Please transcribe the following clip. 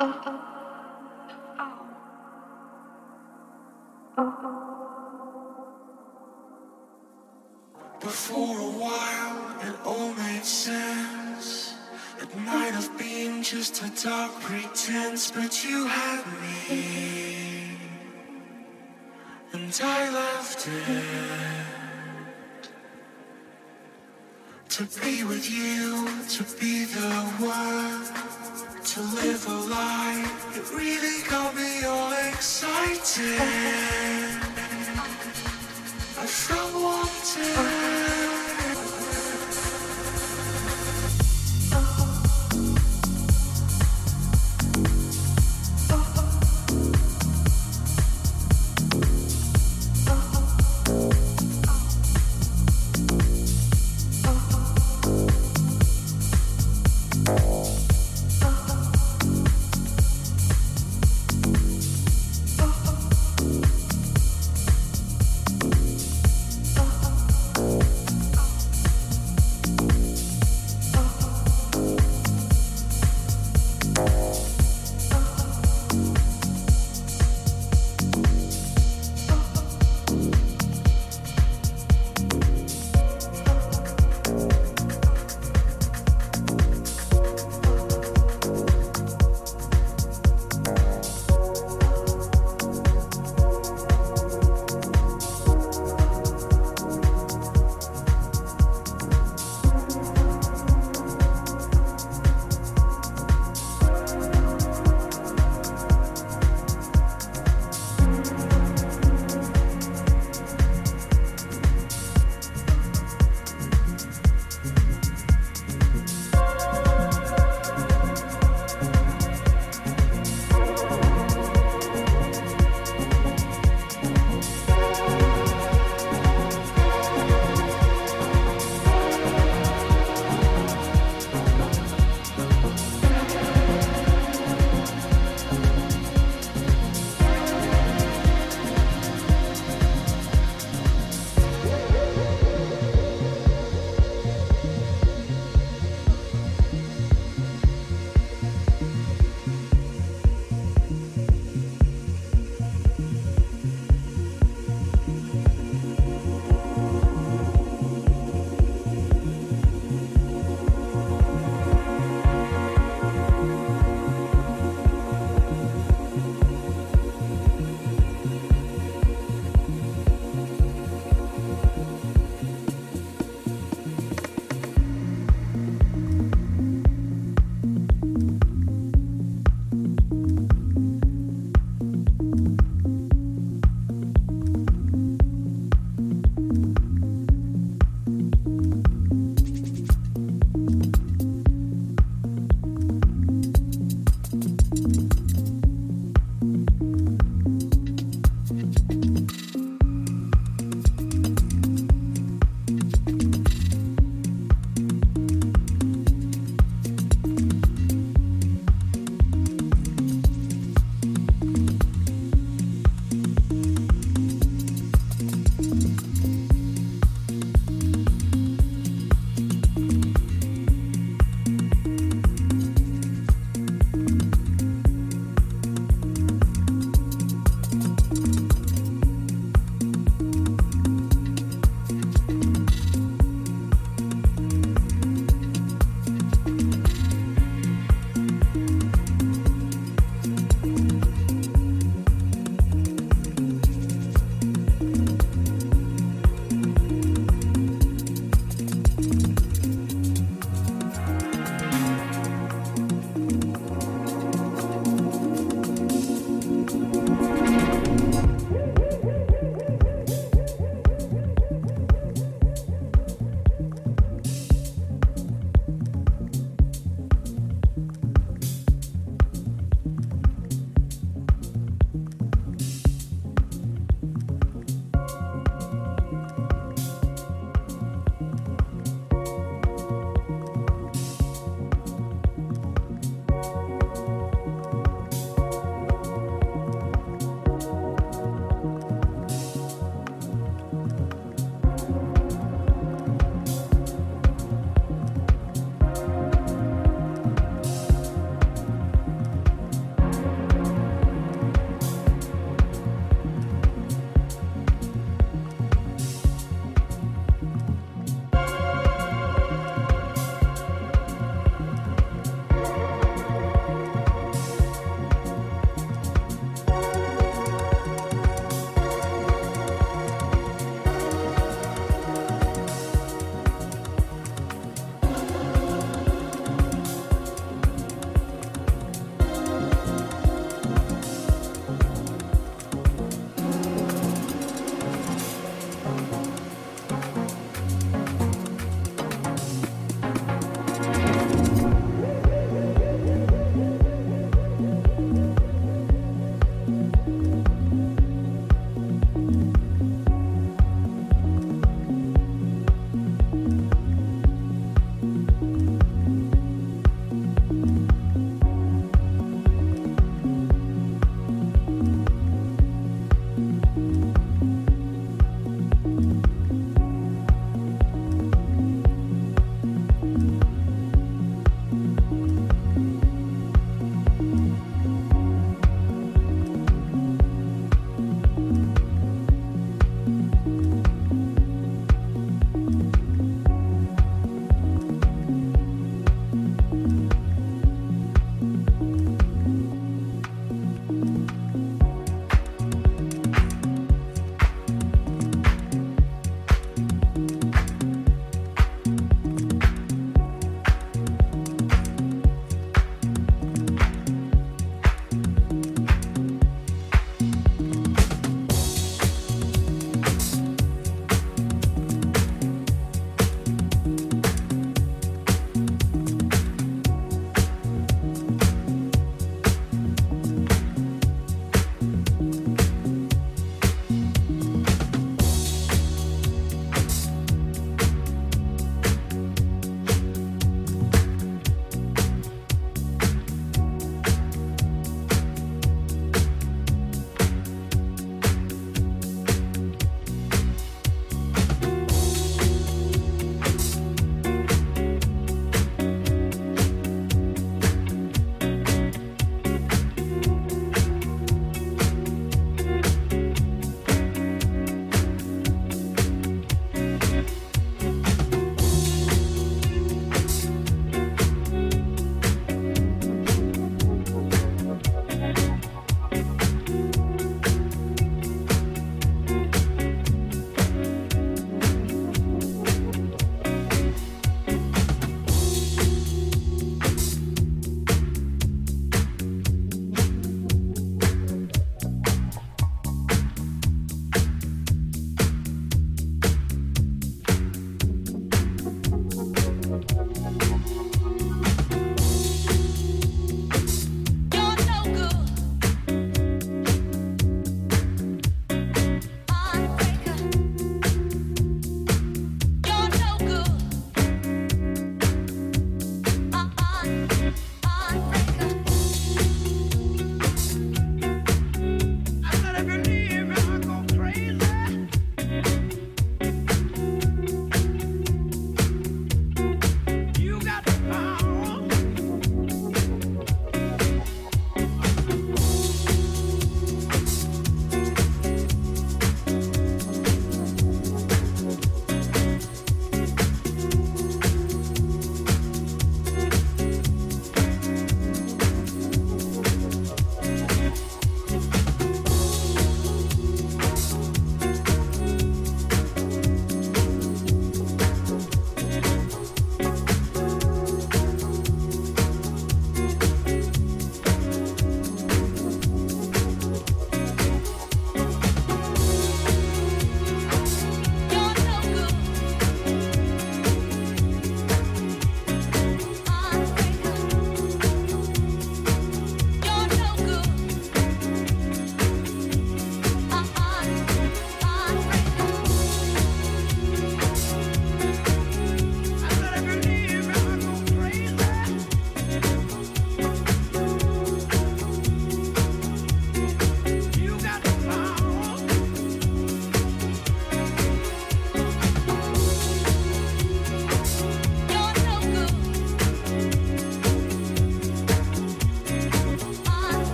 But for a while, it all made sense. It might have been just a dark pretense, but you had me, and I loved it. To be with you, to be the one to live a lie. It really got me all excited. I felt wanted.